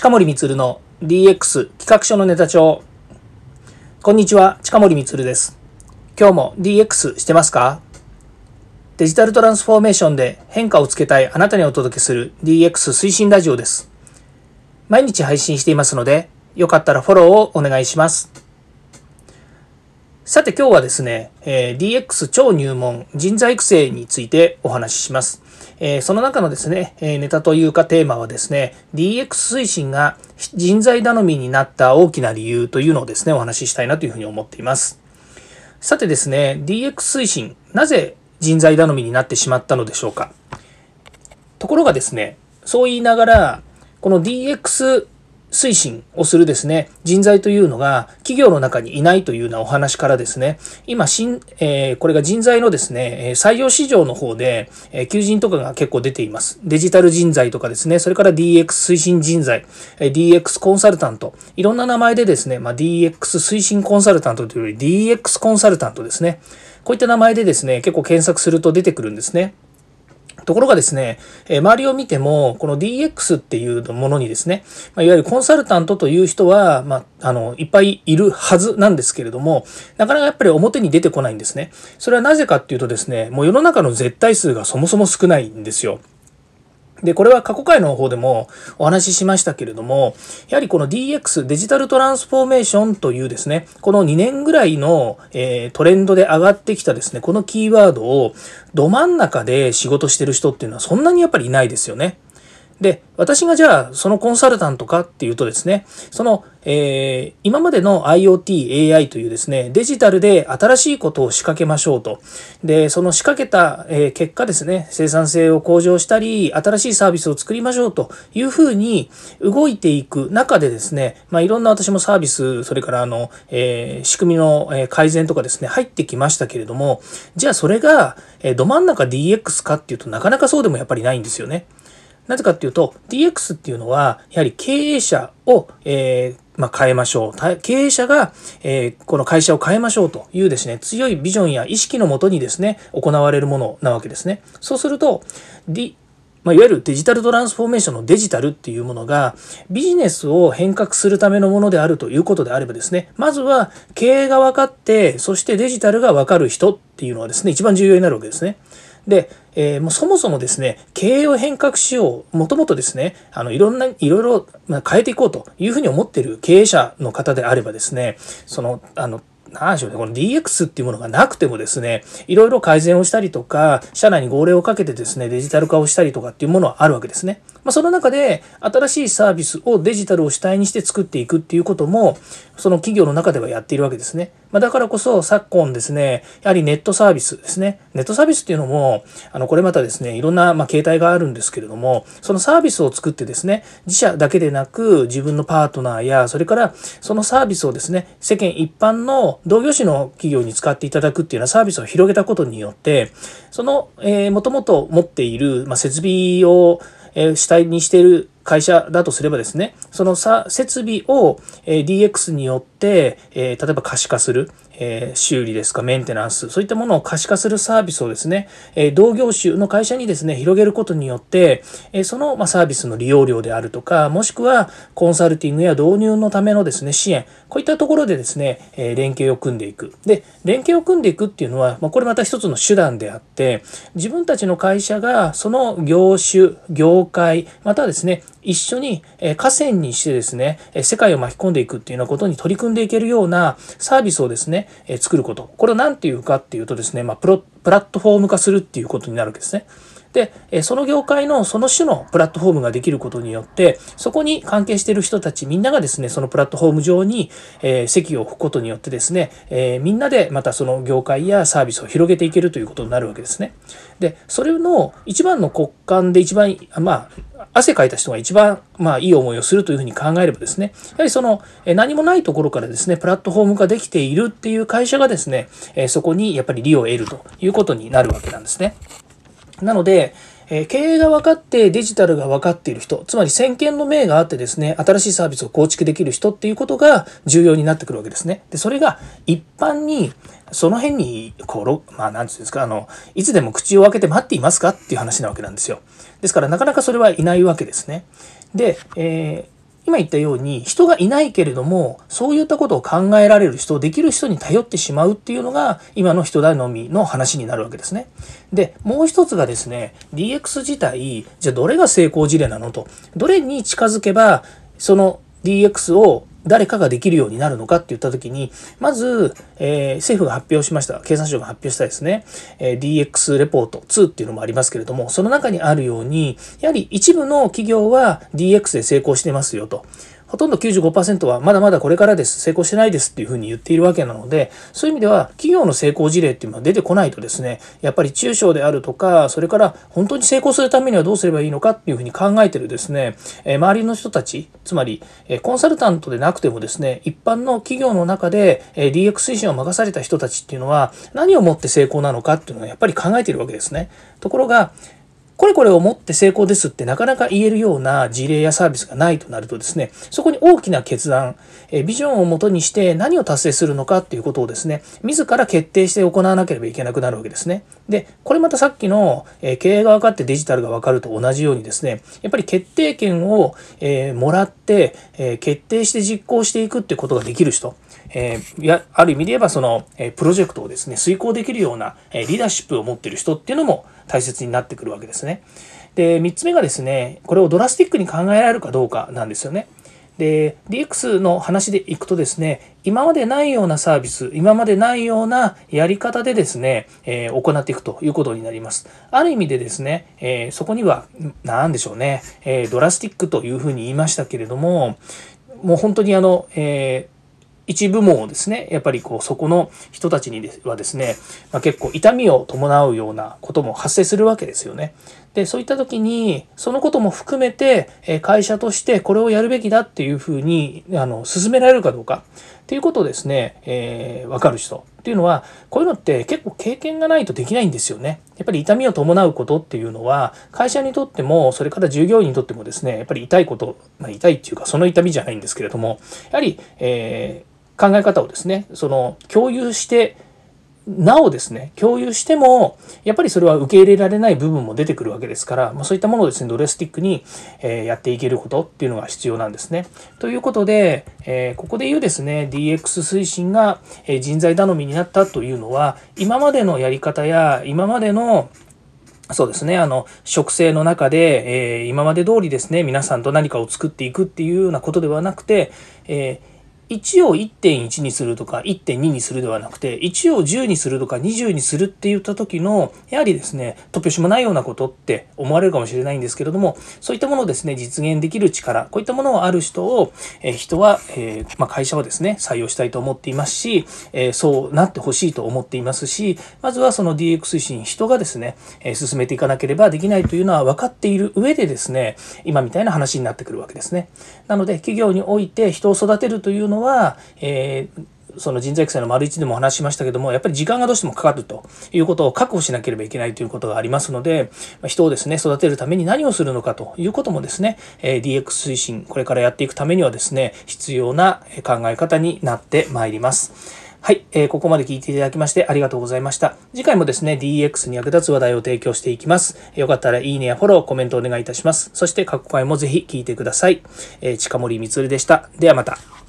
近森光の DX 企画書のネタ帳。こんにちは、近森光です。今日も DX してますか？デジタルトランスフォーメーションで変化をつけたいあなたにお届けする DX 推進ラジオです。毎日配信していますので、よかったらフォローをお願いします。さて今日はですね、え DX 超入門人材育成についてお話しします。えその中のですね、えネタというかテーマはですね、DX 推進が人材頼みになった大きな理由というのをですね、お話ししたいなというふうに思っています。さてですね、DX 推進、なぜ人材頼みになってしまったのでしょうか？ところがですね、そう言いながら、この DX 推進をするですね、人材というのが企業の中にいないというようなお話からですね、今、新、えー、これが人材のですね、採用市場の方で、え、求人とかが結構出ています。デジタル人材とかですね、それから DX 推進人材、え、DX コンサルタント、いろんな名前でですね、まあ、DX 推進コンサルタントというより DX コンサルタントですね。こういった名前でですね、結構検索すると出てくるんですね。ところがですね、え周りを見ても、この DX っていうものにですね、まいわゆるコンサルタントという人は、まあ、あの、いっぱいいるはずなんですけれども、なかなかやっぱり表に出てこないんですね。それはなぜかっていうとですね、もう世の中の絶対数がそもそも少ないんですよ。で、これは過去回の方でもお話ししましたけれども、やはりこの DX、デジタルトランスフォーメーションというですね、この2年ぐらいの、えー、トレンドで上がってきたですね、このキーワードをど真ん中で仕事してる人っていうのはそんなにやっぱりいないですよね。で、私がじゃあ、そのコンサルタントかっていうとですね、その、えー、今までの IoT、AI というですね、デジタルで新しいことを仕掛けましょうと。で、その仕掛けた、え、結果ですね、生産性を向上したり、新しいサービスを作りましょうというふうに動いていく中でですね、まあ、いろんな私もサービス、それからあの、えー、仕組みの改善とかですね、入ってきましたけれども、じゃあそれが、えど真ん中 DX かっていうとなかなかそうでもやっぱりないんですよね。なぜかっていうと、DX っていうのは、やはり経営者を、えーまあ、変えましょう。経営者が、えー、この会社を変えましょうというですね、強いビジョンや意識のもとにですね、行われるものなわけですね。そうすると、D まあ、いわゆるデジタルトランスフォーメーションのデジタルっていうものがビジネスを変革するためのものであるということであればですね、まずは経営が分かって、そしてデジタルが分かる人っていうのはですね、一番重要になるわけですね。で、えー、もうそもそもですね、経営を変革しよう、もともとですね、あの、いろんな、いろいろ、変えていこうというふうに思っている経営者の方であればですね、その、あの、何でしょうね、この DX っていうものがなくてもですね、いろいろ改善をしたりとか、社内に号令をかけてですね、デジタル化をしたりとかっていうものはあるわけですね。ま、その中で、新しいサービスをデジタルを主体にして作っていくっていうことも、その企業の中ではやっているわけですね。まあ、だからこそ、昨今ですね、やはりネットサービスですね。ネットサービスっていうのも、あの、これまたですね、いろんな、ま形態があるんですけれども、そのサービスを作ってですね、自社だけでなく、自分のパートナーや、それから、そのサービスをですね、世間一般の同業種の企業に使っていただくっていうようなサービスを広げたことによって、その、えー、もともと持っている、ま、設備を、え主体にしてる会社だとすればですね、そのさ設備を DX によって、え例えば可視化する、え修理ですか、メンテナンス、そういったものを可視化するサービスをですね、え同業種の会社にですね、広げることによって、えその、まサービスの利用料であるとか、もしくはコンサルティングや導入のためのですね、支援、こういったところでですね、え連携を組んでいく。で、連携を組んでいくっていうのは、まこれまた一つの手段であって、自分たちの会社がその業種、業界、またはですね、一緒に河川にしてですね、世界を巻き込んでいくっていうようなことに取り組んでいけるようなサービスをですね、作ること。これを何て言うかっていうとですね、まあ、プロプラットフォーム化するっていうことになるわけですね。で、その業界のその種のプラットフォームができることによって、そこに関係している人たちみんながですね、そのプラットフォーム上に、え席を置くことによってですね、えみんなでまたその業界やサービスを広げていけるということになるわけですね。で、それの一番の骨幹で一番、まあ、汗かいた人が一番、まあ、いい思いをするというふうに考えればですね、やはりその、何もないところからですね、プラットフォームができているっていう会社がですね、そこにやっぱり利を得るということになるわけなんですね。なので、え経営が分かってデジタルが分かっている人、つまり先見の明があってですね、新しいサービスを構築できる人っていうことが重要になってくるわけですね。で、それが一般に、その辺に、こう、まあ、なんていうんですか、あの、いつでも口を開けて待っていますかっていう話なわけなんですよ。ですから、なかなかそれはいないわけですね。で、えー今言ったように人がいないけれどもそういったことを考えられる人できる人に頼ってしまうっていうのが今の人頼みの話になるわけですね。でもう一つがですね DX 自体じゃあどれが成功事例なのとどれに近づけばその DX を誰かができるようになるのかって言った時に、まず、えー、政府が発表しました、経産省が発表したですね、えー、DX レポート2っていうのもありますけれども、その中にあるように、やはり一部の企業は DX で成功してますよと。ほとんど95%はまだまだこれからです、成功してないですっていうふうに言っているわけなので、そういう意味では企業の成功事例っていうのは出てこないとですね、やっぱり中小であるとか、それから本当に成功するためにはどうすればいいのかっていうふうに考えてるですね、え周りの人たち、つまり、えコンサルタントでなくてもですね、一般の企業の中で、え DX 推進を任された人たちっていうのは何をもって成功なのかっていうのはやっぱり考えているわけですね。ところが、これこれをもって成功ですってなかなか言えるような事例やサービスがないとなるとですね、そこに大きな決断、えビジョンをもとにして何を達成するのかっていうことをですね、自ら決定して行わなければいけなくなるわけですね。で、これまたさっきの、え経営が分かってデジタルが分かると同じようにですね、やっぱり決定権を、えもらって、え決定して実行していくってことができる人、えー、やある意味で言えばその、え、プロジェクトをですね遂行できるような、え、リーダーシップを持っている人っていうのも大切になってくるわけですね。で3つ目がですねこれをドラスティックに考えられるかどうかなんですよね。で DX の話でいくとですね今までないようなサービス今までないようなやり方でですね、えー、行っていくということになりますある意味でですね、えー、そこには何でしょうね、えー、ドラスティックというふうに言いましたけれどももう本当にあの、えー一部門をですねやっぱりこうそこの人たちにはですね、まあ、結構痛みを伴うようなことも発生するわけですよね。でそういった時にそのことも含めて会社としてこれをやるべきだっていうふうにあの進められるかどうかっていうことをですね、えー、分かる人っていうのはこういうのって結構経験がないとできないんですよね。やっぱり痛みを伴うことっていうのは会社にとってもそれから従業員にとってもですねやっぱり痛いこと、まあ、痛いっていうかその痛みじゃないんですけれどもやはり、えー考え方をですねその共有してなおですね共有してもやっぱりそれは受け入れられない部分も出てくるわけですから、まあ、そういったものをですねドレスティックに、えやっていけることっていうのが必要なんですね。ということで、えここで言うですね DX 推進が人材頼みになったというのは今までのやり方や今までのそうですね。あの、植生の中で、えー、今まで通りですね、皆さんと何かを作っていくっていうようなことではなくて、えー1を1.1にするとか1.2にするではなくて1を10にするとか20にするって言った時のやはりですね突拍子もないようなことって思われるかもしれないんですけれどもそういったものをですね実現できる力こういったものがある人を、え人は、えー、まあ、会社はですね採用したいと思っていますし、えそうなってほしいと思っていますしまずはその DX 推進人がですね、え進めていかなければできないというのは分かっている上でですね今みたいな話になってくるわけですね。なので企業において人を育てるというのは、はえーその人材育成の丸一でも話しましたけども、やっぱり時間がどうしてもかかるということを確保しなければいけないということがありますので、人をですね、育てるために何をするのかということもですね、DX 推進、これからやっていくためにはですね、必要な考え方になってまいります。はい、えー、ここまで聞いていただきましてありがとうございました。次回もですね、DX に役立つ話題を提供していきます。よかったらいいねやフォロー、コメントお願いいたします。そして過去回もぜひ聞いてください。え、近森光でした。ではまた。